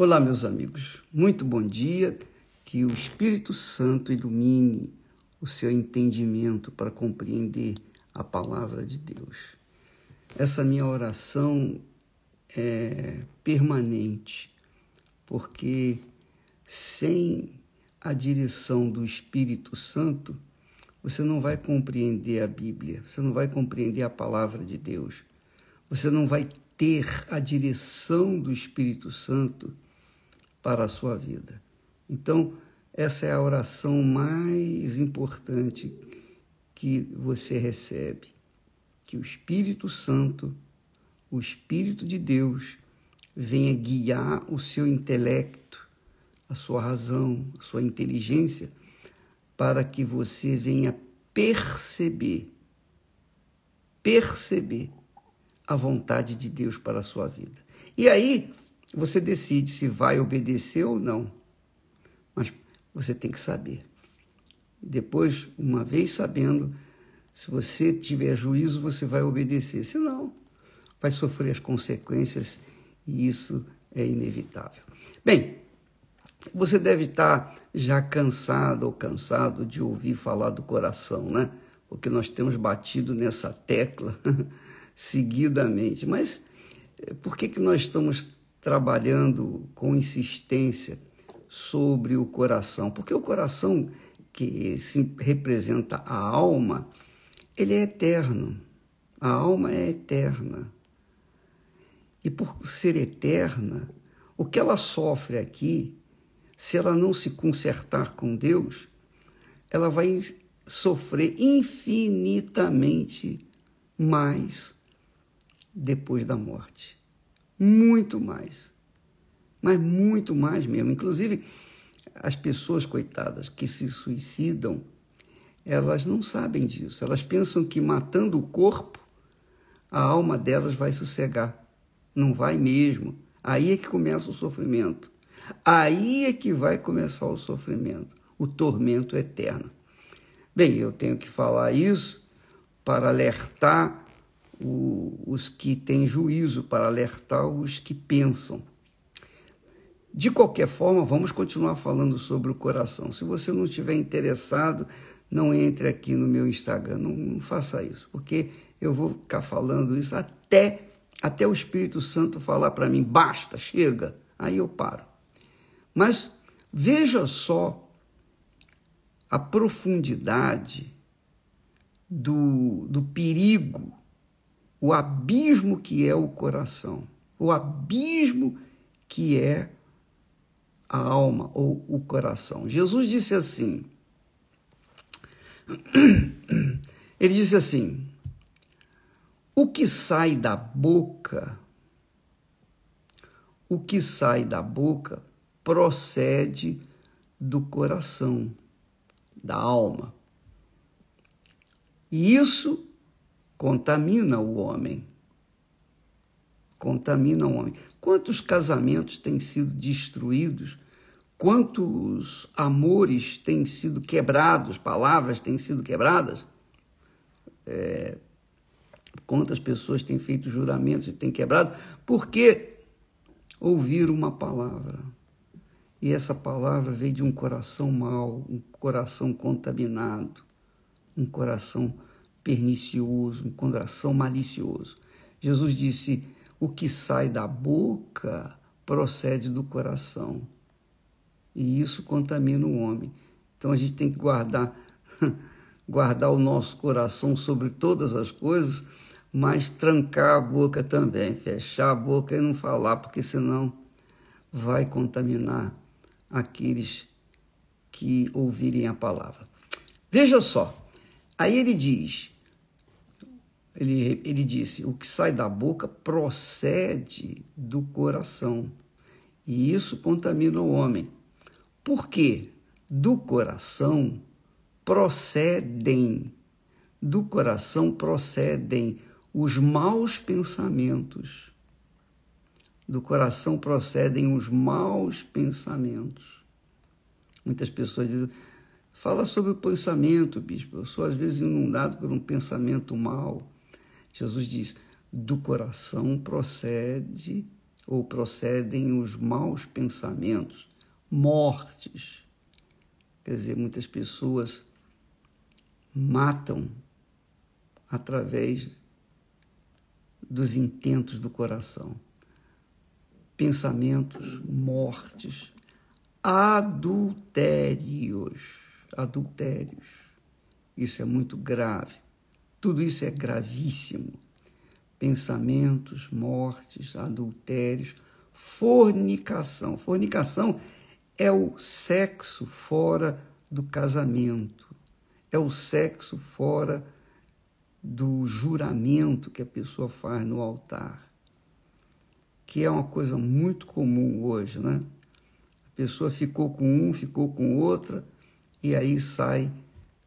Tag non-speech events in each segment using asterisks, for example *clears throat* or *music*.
Olá, meus amigos, muito bom dia. Que o Espírito Santo ilumine o seu entendimento para compreender a palavra de Deus. Essa minha oração é permanente, porque sem a direção do Espírito Santo, você não vai compreender a Bíblia, você não vai compreender a palavra de Deus, você não vai ter a direção do Espírito Santo para a sua vida. Então, essa é a oração mais importante que você recebe. Que o Espírito Santo, o Espírito de Deus, venha guiar o seu intelecto, a sua razão, a sua inteligência, para que você venha perceber, perceber a vontade de Deus para a sua vida. E aí, você decide se vai obedecer ou não. Mas você tem que saber. Depois, uma vez sabendo, se você tiver juízo, você vai obedecer. Senão, vai sofrer as consequências e isso é inevitável. Bem, você deve estar já cansado ou cansado de ouvir falar do coração, né? Porque nós temos batido nessa tecla *laughs* seguidamente. Mas eh, por que, que nós estamos trabalhando com insistência sobre o coração, porque o coração que se representa a alma, ele é eterno. A alma é eterna. E por ser eterna, o que ela sofre aqui, se ela não se consertar com Deus, ela vai sofrer infinitamente mais depois da morte muito mais. Mas muito mais mesmo. Inclusive, as pessoas, coitadas, que se suicidam, elas não sabem disso. Elas pensam que matando o corpo, a alma delas vai sossegar. Não vai mesmo. Aí é que começa o sofrimento. Aí é que vai começar o sofrimento, o tormento eterno. Bem, eu tenho que falar isso para alertar o, os que têm juízo, para alertar os que pensam. De qualquer forma, vamos continuar falando sobre o coração. Se você não estiver interessado, não entre aqui no meu Instagram, não, não, faça isso, porque eu vou ficar falando isso até até o Espírito Santo falar para mim, basta, chega, aí eu paro. Mas veja só a profundidade do, do perigo o abismo que é o coração, o abismo que é a alma ou o coração. Jesus disse assim: *clears throat* ele disse assim: o que sai da boca, o que sai da boca procede do coração, da alma. E isso contamina o homem. Contamina o homem. Quantos casamentos têm sido destruídos? Quantos amores têm sido quebrados? Palavras têm sido quebradas? É, quantas pessoas têm feito juramentos e têm quebrado? Porque ouviram uma palavra. E essa palavra veio de um coração mau, um coração contaminado, um coração pernicioso, um coração malicioso. Jesus disse: o que sai da boca procede do coração. E isso contamina o homem. Então a gente tem que guardar *laughs* guardar o nosso coração sobre todas as coisas, mas trancar a boca também, fechar a boca e não falar, porque senão vai contaminar aqueles que ouvirem a palavra. Veja só, aí ele diz: ele, ele disse: o que sai da boca procede do coração, e isso contamina o homem. Por quê? Do coração procedem, do coração procedem os maus pensamentos. Do coração procedem os maus pensamentos. Muitas pessoas dizem, fala sobre o pensamento, bispo. Eu sou às vezes inundado por um pensamento mau. Jesus diz: do coração procede ou procedem os maus pensamentos, mortes. Quer dizer, muitas pessoas matam através dos intentos do coração. Pensamentos, mortes, adultérios, adultérios. Isso é muito grave. Tudo isso é gravíssimo. Pensamentos, mortes, adultérios, fornicação. Fornicação é o sexo fora do casamento, é o sexo fora do juramento que a pessoa faz no altar, que é uma coisa muito comum hoje, né? A pessoa ficou com um, ficou com outra, e aí sai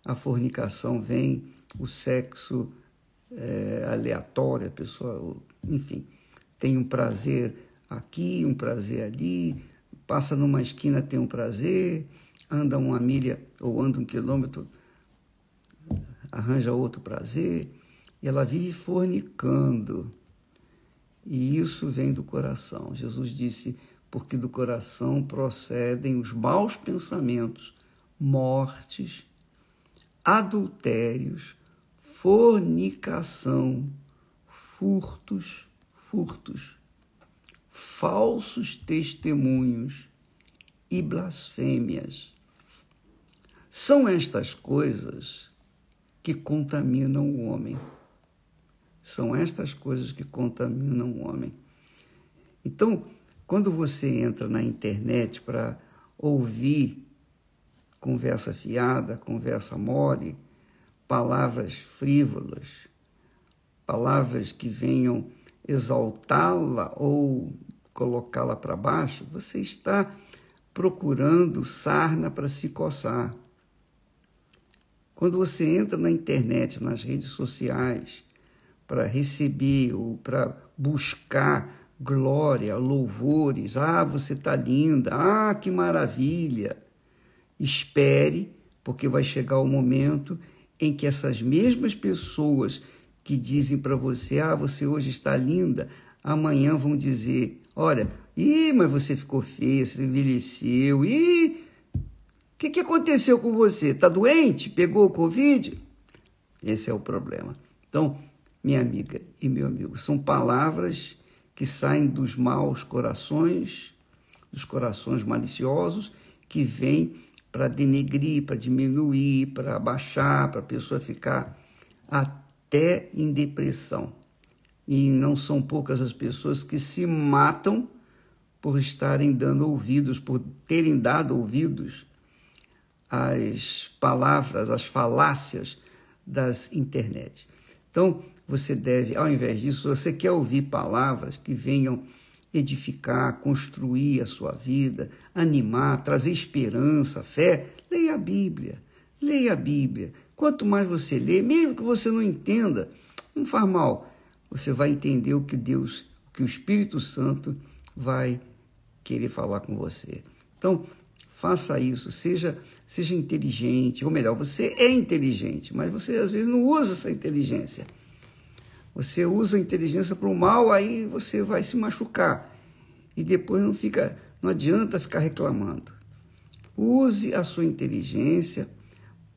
a fornicação, vem o sexo é, aleatório, a pessoa, enfim, tem um prazer aqui, um prazer ali, passa numa esquina, tem um prazer, anda uma milha ou anda um quilômetro, arranja outro prazer, e ela vive fornicando. E isso vem do coração. Jesus disse: porque do coração procedem os maus pensamentos, mortes, adultérios, fornicação, furtos, furtos, falsos testemunhos e blasfêmias. São estas coisas que contaminam o homem. São estas coisas que contaminam o homem. Então, quando você entra na internet para ouvir conversa fiada, conversa mole, palavras frívolas, palavras que venham exaltá-la ou colocá-la para baixo, você está procurando sarna para se coçar. Quando você entra na internet, nas redes sociais, para receber ou para buscar glória, louvores, ah, você está linda, ah, que maravilha. Espere, porque vai chegar o momento em que essas mesmas pessoas que dizem para você, ah, você hoje está linda, amanhã vão dizer, olha, ih, mas você ficou feia, você envelheceu, ih, o que, que aconteceu com você? Está doente? Pegou o Covid? Esse é o problema. Então, minha amiga e meu amigo, são palavras que saem dos maus corações, dos corações maliciosos, que vêm para denegrir, para diminuir, para abaixar, para a pessoa ficar até em depressão. E não são poucas as pessoas que se matam por estarem dando ouvidos, por terem dado ouvidos às palavras, às falácias das internet. Então, você deve, ao invés disso, você quer ouvir palavras que venham edificar, construir a sua vida, animar, trazer esperança, fé, leia a Bíblia. Leia a Bíblia. Quanto mais você lê, mesmo que você não entenda, não faz mal. Você vai entender o que Deus, o que o Espírito Santo vai querer falar com você. Então, faça isso, seja, seja inteligente, ou melhor, você é inteligente, mas você às vezes não usa essa inteligência. Você usa a inteligência para o mal, aí você vai se machucar. E depois não fica, não adianta ficar reclamando. Use a sua inteligência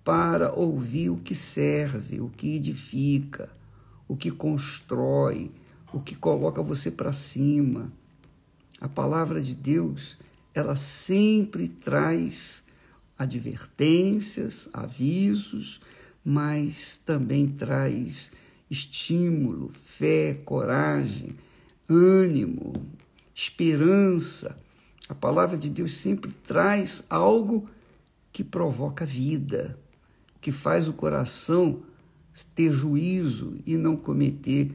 para ouvir o que serve, o que edifica, o que constrói, o que coloca você para cima. A palavra de Deus, ela sempre traz advertências, avisos, mas também traz estímulo, fé, coragem, ânimo, esperança. A palavra de Deus sempre traz algo que provoca vida, que faz o coração ter juízo e não cometer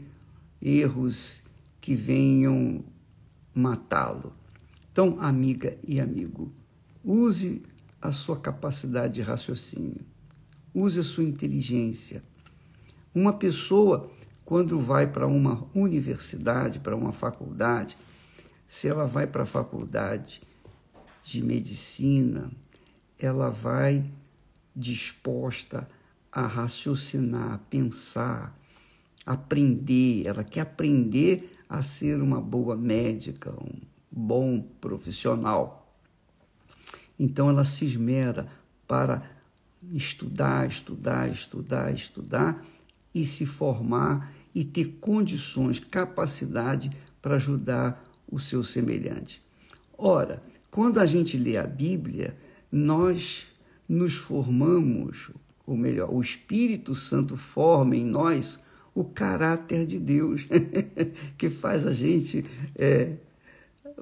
erros que venham matá-lo. Então, amiga e amigo, use a sua capacidade de raciocínio, use a sua inteligência uma pessoa, quando vai para uma universidade, para uma faculdade, se ela vai para a faculdade de medicina, ela vai disposta a raciocinar, a pensar, aprender, ela quer aprender a ser uma boa médica, um bom profissional. Então ela se esmera para estudar, estudar, estudar, estudar e se formar e ter condições, capacidade para ajudar o seu semelhante. Ora, quando a gente lê a Bíblia, nós nos formamos, ou melhor, o Espírito Santo forma em nós o caráter de Deus, *laughs* que faz a gente é,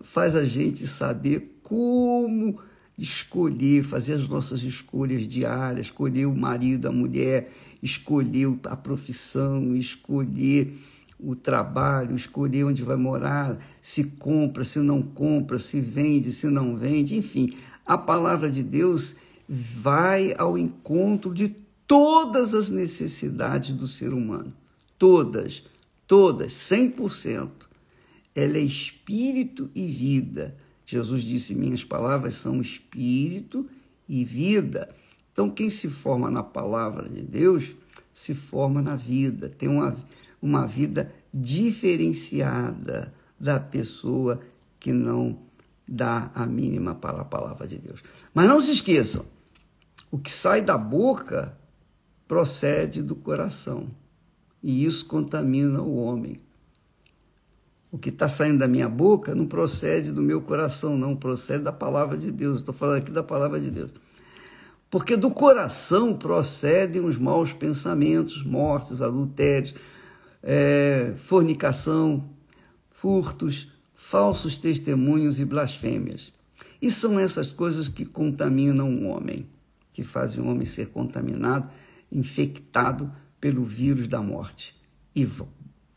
faz a gente saber como escolher, fazer as nossas escolhas diárias, escolher o marido, a mulher, escolher a profissão, escolher o trabalho, escolher onde vai morar, se compra, se não compra, se vende, se não vende, enfim, a palavra de Deus vai ao encontro de todas as necessidades do ser humano. Todas, todas, 100%. Ela é espírito e vida. Jesus disse: Minhas palavras são espírito e vida. Então, quem se forma na palavra de Deus se forma na vida, tem uma, uma vida diferenciada da pessoa que não dá a mínima para a palavra de Deus. Mas não se esqueçam: o que sai da boca procede do coração, e isso contamina o homem. O que está saindo da minha boca não procede do meu coração, não, procede da palavra de Deus. Estou falando aqui da palavra de Deus. Porque do coração procedem os maus pensamentos, mortes, adultérios, é, fornicação, furtos, falsos testemunhos e blasfêmias. E são essas coisas que contaminam o homem, que fazem o homem ser contaminado, infectado pelo vírus da morte. E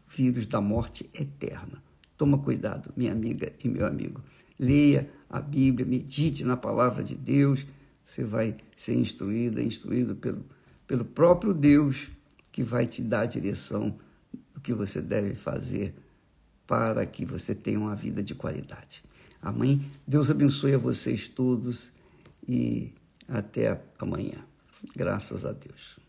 vírus da morte eterna. Toma cuidado, minha amiga e meu amigo. Leia a Bíblia, medite na palavra de Deus. Você vai ser instruída, instruído pelo, pelo próprio Deus que vai te dar a direção do que você deve fazer para que você tenha uma vida de qualidade. Amém? Deus abençoe a vocês todos e até amanhã. Graças a Deus.